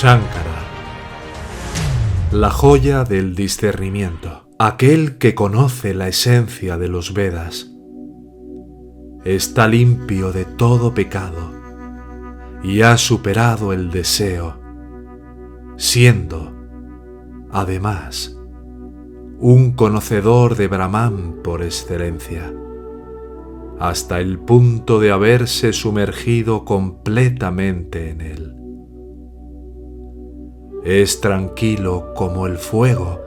三 la joya del discernimiento, aquel que conoce la esencia de los Vedas, está limpio de todo pecado y ha superado el deseo, siendo, además, un conocedor de Brahman por excelencia, hasta el punto de haberse sumergido completamente en él. Es tranquilo como el fuego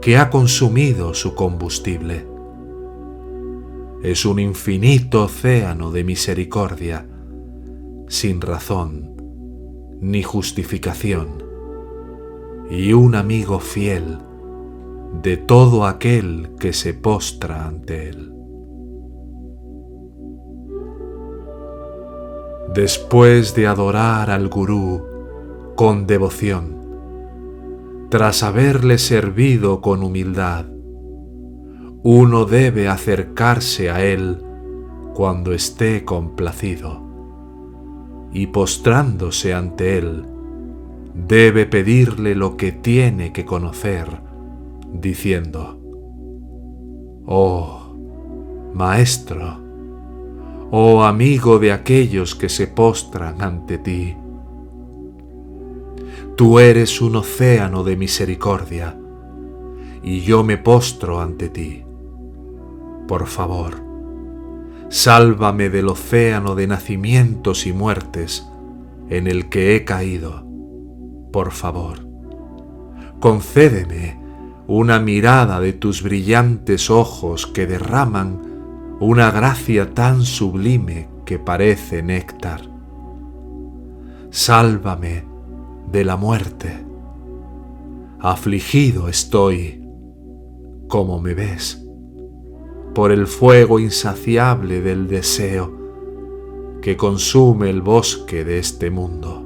que ha consumido su combustible. Es un infinito océano de misericordia, sin razón ni justificación, y un amigo fiel de todo aquel que se postra ante él. Después de adorar al gurú con devoción, tras haberle servido con humildad. Uno debe acercarse a Él cuando esté complacido y postrándose ante Él, debe pedirle lo que tiene que conocer, diciendo, Oh, Maestro, oh amigo de aquellos que se postran ante ti, Tú eres un océano de misericordia, y yo me postro ante ti. Por favor, sálvame del océano de nacimientos y muertes en el que he caído. Por favor, concédeme una mirada de tus brillantes ojos que derraman una gracia tan sublime que parece néctar. Sálvame de la muerte. Afligido estoy, como me ves, por el fuego insaciable del deseo que consume el bosque de este mundo.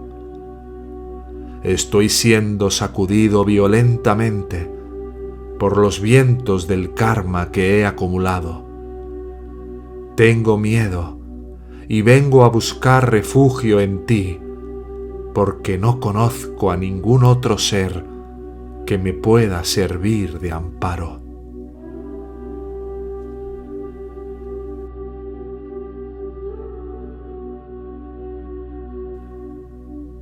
Estoy siendo sacudido violentamente por los vientos del karma que he acumulado. Tengo miedo y vengo a buscar refugio en ti porque no conozco a ningún otro ser que me pueda servir de amparo.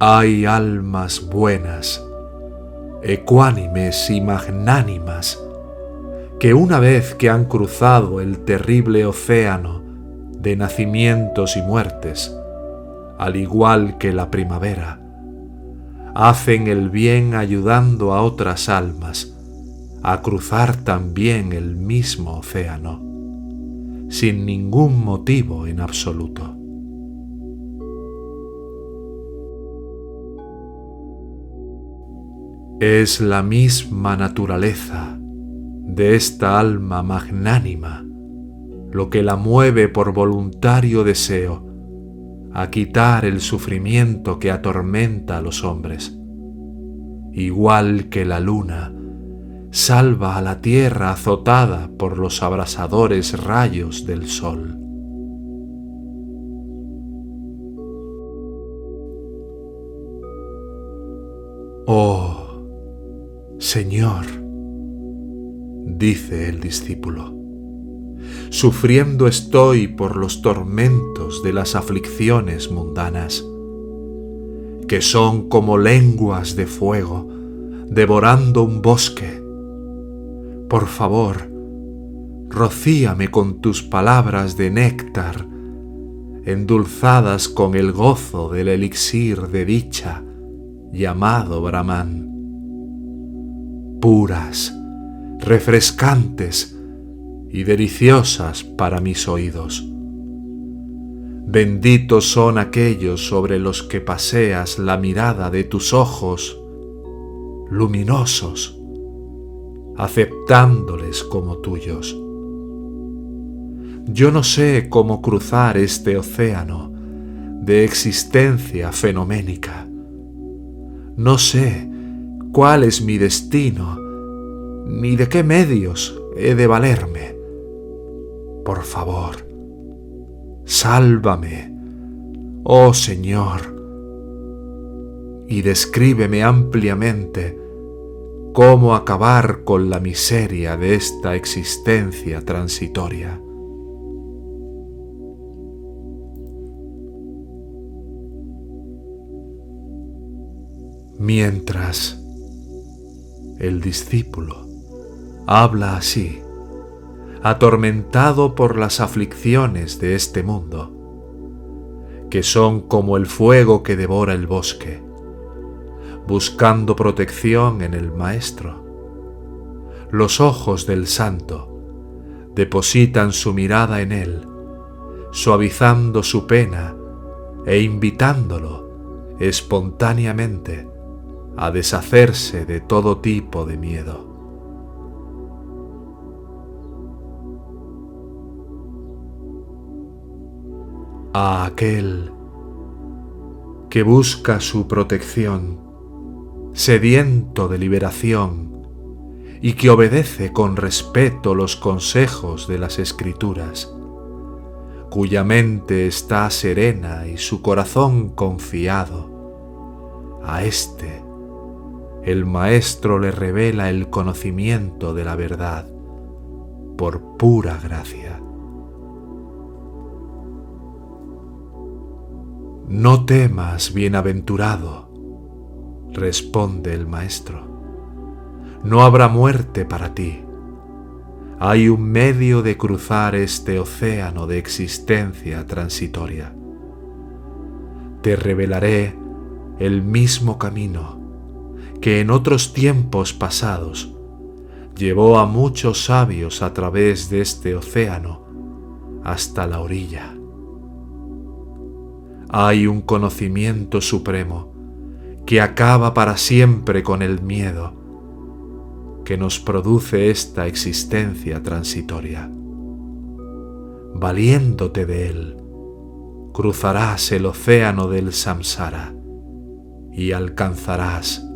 Hay almas buenas, ecuánimes y magnánimas, que una vez que han cruzado el terrible océano de nacimientos y muertes, al igual que la primavera, hacen el bien ayudando a otras almas a cruzar también el mismo océano, sin ningún motivo en absoluto. Es la misma naturaleza de esta alma magnánima lo que la mueve por voluntario deseo a quitar el sufrimiento que atormenta a los hombres. Igual que la luna salva a la tierra azotada por los abrasadores rayos del sol. Oh, Señor, dice el discípulo, sufriendo estoy por los tormentos de las aflicciones mundanas, que son como lenguas de fuego devorando un bosque. Por favor, rocíame con tus palabras de néctar, endulzadas con el gozo del elixir de dicha llamado Brahman. Puras, refrescantes, y deliciosas para mis oídos. Benditos son aquellos sobre los que paseas la mirada de tus ojos luminosos, aceptándoles como tuyos. Yo no sé cómo cruzar este océano de existencia fenoménica. No sé cuál es mi destino, ni de qué medios he de valerme. Por favor, sálvame, oh Señor, y descríbeme ampliamente cómo acabar con la miseria de esta existencia transitoria. Mientras el discípulo habla así, atormentado por las aflicciones de este mundo, que son como el fuego que devora el bosque, buscando protección en el Maestro. Los ojos del Santo depositan su mirada en Él, suavizando su pena e invitándolo espontáneamente a deshacerse de todo tipo de miedo. A aquel que busca su protección, sediento de liberación, y que obedece con respeto los consejos de las escrituras, cuya mente está serena y su corazón confiado, a éste el Maestro le revela el conocimiento de la verdad por pura gracia. No temas, bienaventurado, responde el Maestro. No habrá muerte para ti. Hay un medio de cruzar este océano de existencia transitoria. Te revelaré el mismo camino que en otros tiempos pasados llevó a muchos sabios a través de este océano hasta la orilla. Hay un conocimiento supremo que acaba para siempre con el miedo que nos produce esta existencia transitoria. Valiéndote de él, cruzarás el océano del samsara y alcanzarás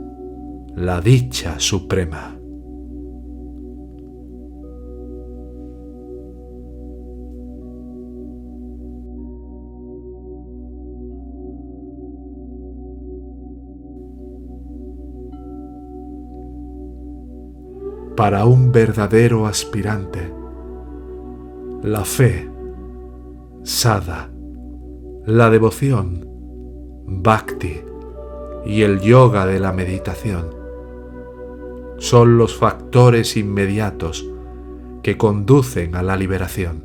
la dicha suprema. Para un verdadero aspirante, la fe, sada, la devoción, bhakti y el yoga de la meditación son los factores inmediatos que conducen a la liberación,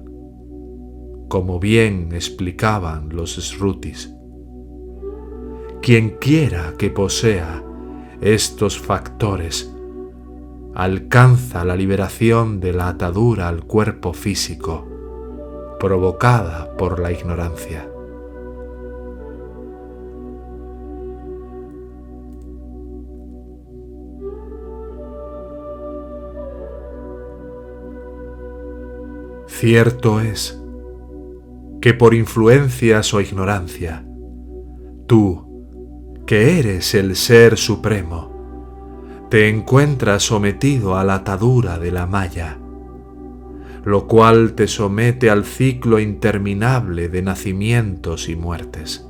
como bien explicaban los Srutis. Quien quiera que posea estos factores alcanza la liberación de la atadura al cuerpo físico provocada por la ignorancia. Cierto es que por influencias o ignorancia, tú, que eres el Ser Supremo, te encuentras sometido a la atadura de la malla, lo cual te somete al ciclo interminable de nacimientos y muertes.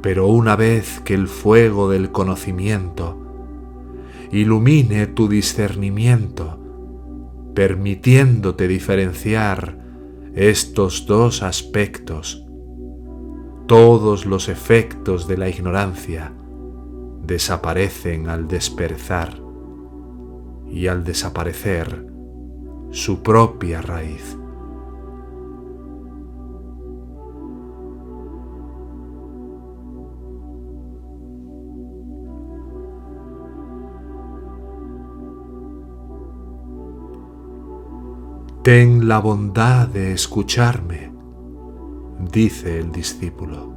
Pero una vez que el fuego del conocimiento ilumine tu discernimiento, permitiéndote diferenciar estos dos aspectos, todos los efectos de la ignorancia desaparecen al desperezar y al desaparecer su propia raíz. Ten la bondad de escucharme, dice el discípulo.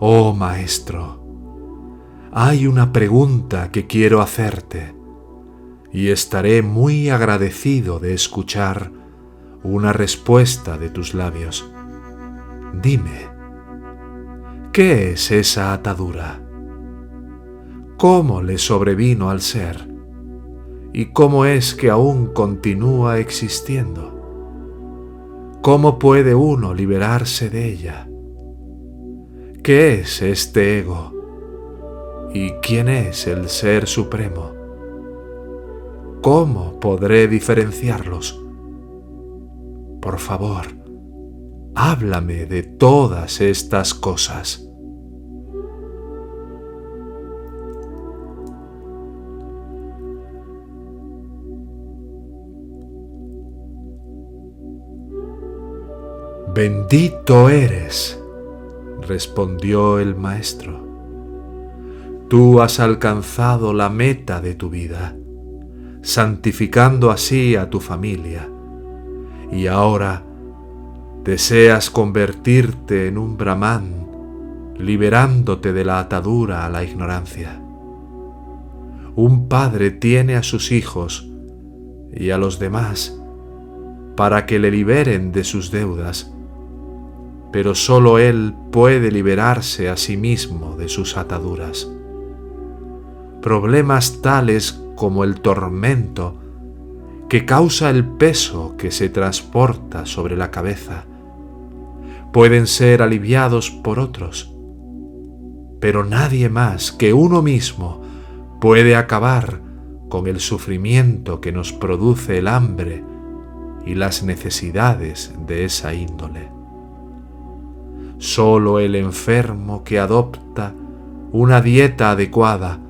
Oh Maestro, hay una pregunta que quiero hacerte y estaré muy agradecido de escuchar una respuesta de tus labios. Dime, ¿qué es esa atadura? ¿Cómo le sobrevino al ser? ¿Y cómo es que aún continúa existiendo? ¿Cómo puede uno liberarse de ella? ¿Qué es este ego? ¿Y quién es el Ser Supremo? ¿Cómo podré diferenciarlos? Por favor, háblame de todas estas cosas. Bendito eres, respondió el maestro. Tú has alcanzado la meta de tu vida, santificando así a tu familia, y ahora deseas convertirte en un brahman, liberándote de la atadura a la ignorancia. Un padre tiene a sus hijos y a los demás para que le liberen de sus deudas, pero sólo él puede liberarse a sí mismo de sus ataduras problemas tales como el tormento que causa el peso que se transporta sobre la cabeza, pueden ser aliviados por otros, pero nadie más que uno mismo puede acabar con el sufrimiento que nos produce el hambre y las necesidades de esa índole. Solo el enfermo que adopta una dieta adecuada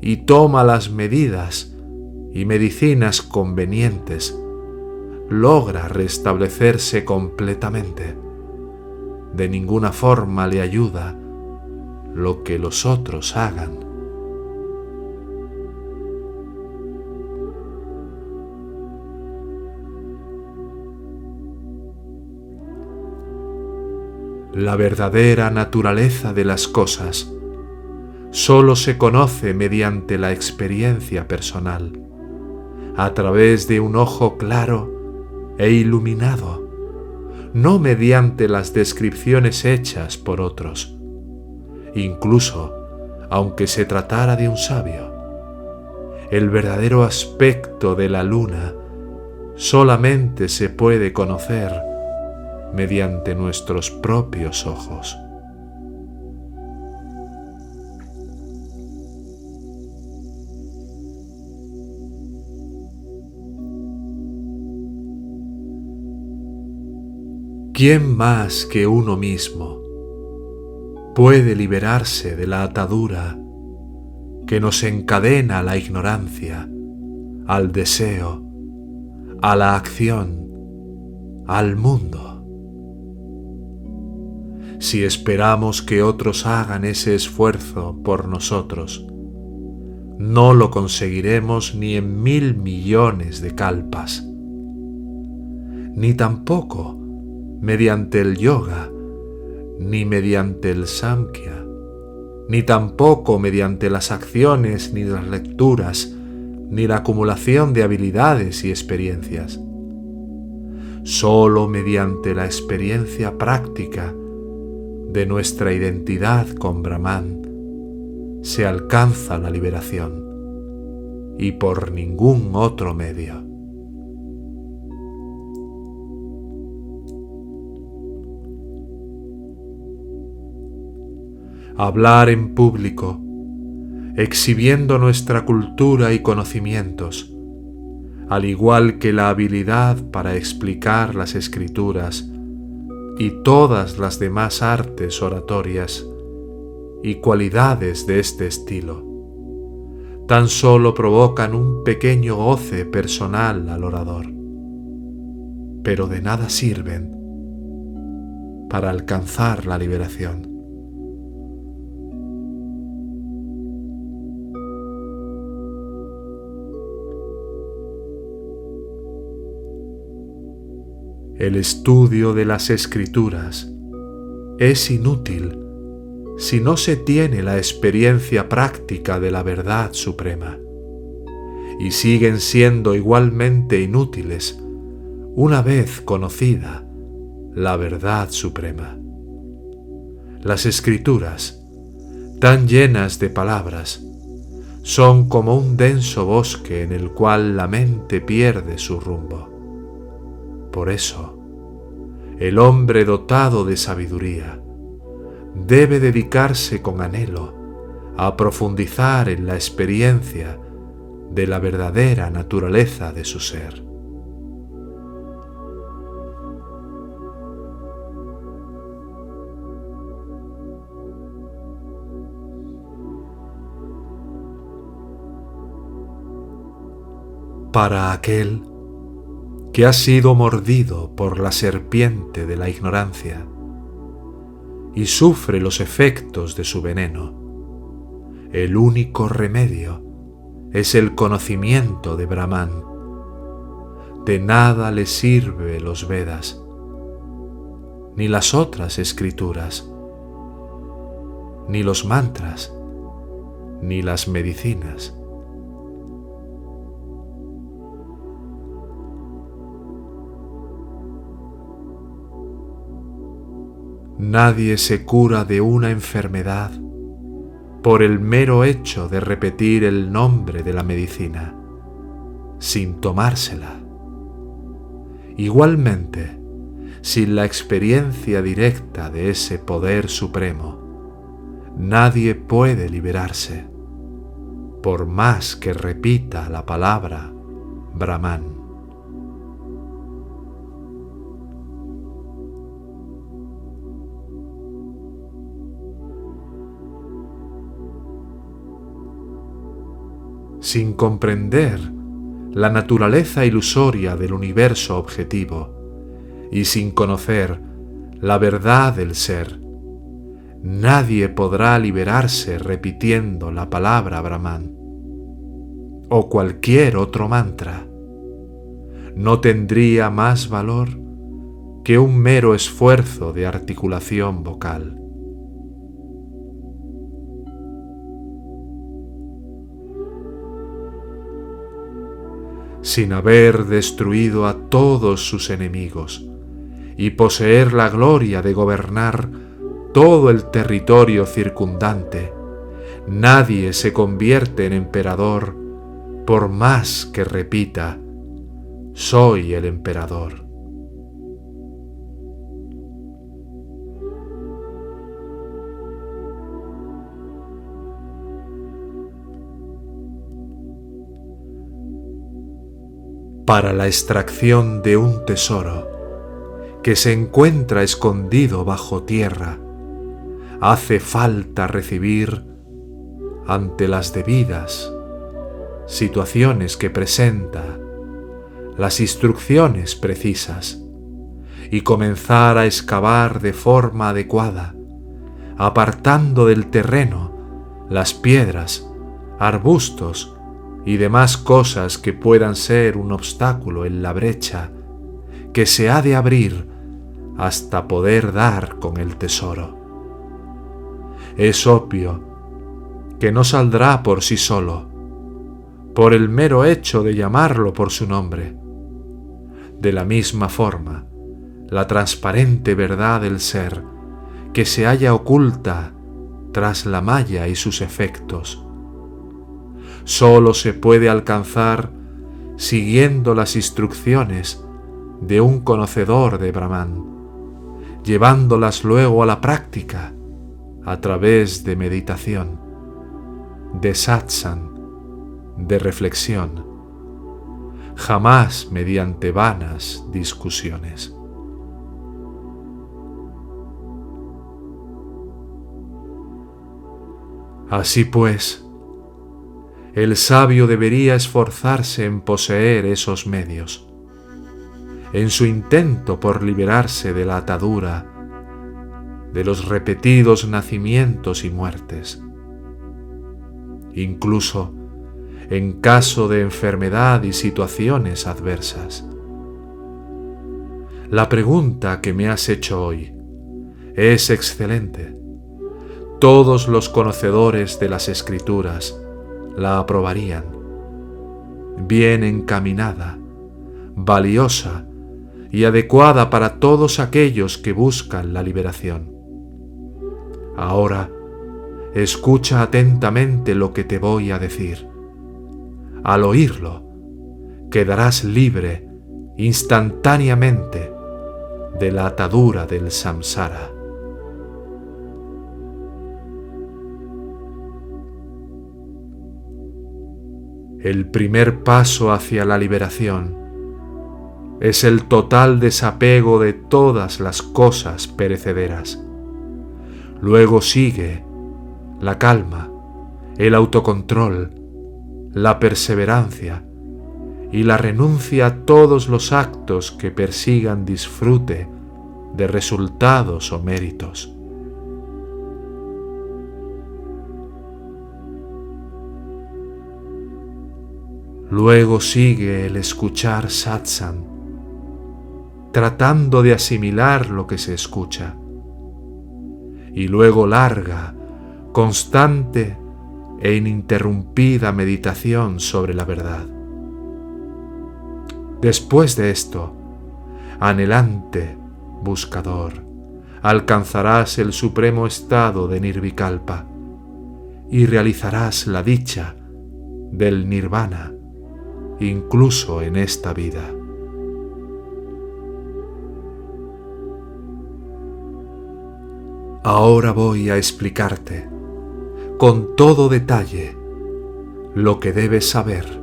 y toma las medidas y medicinas convenientes, logra restablecerse completamente. De ninguna forma le ayuda lo que los otros hagan. La verdadera naturaleza de las cosas solo se conoce mediante la experiencia personal, a través de un ojo claro e iluminado, no mediante las descripciones hechas por otros, incluso aunque se tratara de un sabio. El verdadero aspecto de la luna solamente se puede conocer mediante nuestros propios ojos. ¿Quién más que uno mismo puede liberarse de la atadura que nos encadena a la ignorancia, al deseo, a la acción, al mundo? Si esperamos que otros hagan ese esfuerzo por nosotros, no lo conseguiremos ni en mil millones de calpas, ni tampoco mediante el yoga, ni mediante el samkhya, ni tampoco mediante las acciones, ni las lecturas, ni la acumulación de habilidades y experiencias. Solo mediante la experiencia práctica de nuestra identidad con Brahman se alcanza la liberación y por ningún otro medio. Hablar en público, exhibiendo nuestra cultura y conocimientos, al igual que la habilidad para explicar las escrituras y todas las demás artes oratorias y cualidades de este estilo, tan solo provocan un pequeño goce personal al orador, pero de nada sirven para alcanzar la liberación. El estudio de las escrituras es inútil si no se tiene la experiencia práctica de la verdad suprema. y siguen siendo igualmente inútiles una vez conocida la verdad suprema. Las escrituras, tan llenas de palabras, son como un denso bosque en el cual la mente pierde su rumbo. Por eso, el hombre dotado de sabiduría debe dedicarse con anhelo a profundizar en la experiencia de la verdadera naturaleza de su ser. Para aquel que ha sido mordido por la serpiente de la ignorancia y sufre los efectos de su veneno, el único remedio es el conocimiento de Brahman. De nada le sirve los Vedas, ni las otras escrituras, ni los mantras, ni las medicinas. Nadie se cura de una enfermedad por el mero hecho de repetir el nombre de la medicina, sin tomársela. Igualmente, sin la experiencia directa de ese poder supremo, nadie puede liberarse, por más que repita la palabra Brahman. Sin comprender la naturaleza ilusoria del universo objetivo y sin conocer la verdad del ser, nadie podrá liberarse repitiendo la palabra Brahman o cualquier otro mantra. No tendría más valor que un mero esfuerzo de articulación vocal. Sin haber destruido a todos sus enemigos y poseer la gloria de gobernar todo el territorio circundante, nadie se convierte en emperador por más que repita, soy el emperador. Para la extracción de un tesoro que se encuentra escondido bajo tierra, hace falta recibir ante las debidas situaciones que presenta las instrucciones precisas y comenzar a excavar de forma adecuada, apartando del terreno las piedras, arbustos y demás cosas que puedan ser un obstáculo en la brecha que se ha de abrir hasta poder dar con el tesoro. Es obvio que no saldrá por sí solo, por el mero hecho de llamarlo por su nombre. De la misma forma, la transparente verdad del ser que se halla oculta tras la malla y sus efectos, solo se puede alcanzar siguiendo las instrucciones de un conocedor de Brahman, llevándolas luego a la práctica a través de meditación, de satsang, de reflexión, jamás mediante vanas discusiones. Así pues, el sabio debería esforzarse en poseer esos medios, en su intento por liberarse de la atadura, de los repetidos nacimientos y muertes. Incluso en caso de enfermedad y situaciones adversas. La pregunta que me has hecho hoy es excelente. Todos los conocedores de las escrituras la aprobarían. bien encaminada, valiosa y adecuada para todos aquellos que buscan la liberación. Ahora, escucha atentamente lo que te voy a decir. Al oírlo, quedarás libre instantáneamente de la atadura del samsara. El primer paso hacia la liberación es el total desapego de todas las cosas perecederas. Luego sigue la calma, el autocontrol, la perseverancia y la renuncia a todos los actos que persigan disfrute de resultados o méritos. Luego sigue el escuchar satsang, tratando de asimilar lo que se escucha. Y luego larga, constante e ininterrumpida meditación sobre la verdad. Después de esto, anhelante buscador, alcanzarás el supremo estado de Nirvikalpa y realizarás la dicha del nirvana incluso en esta vida. Ahora voy a explicarte con todo detalle lo que debes saber,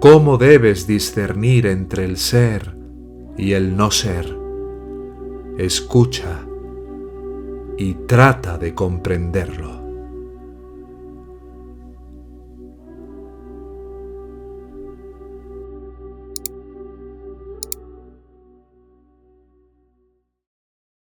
cómo debes discernir entre el ser y el no ser. Escucha y trata de comprenderlo.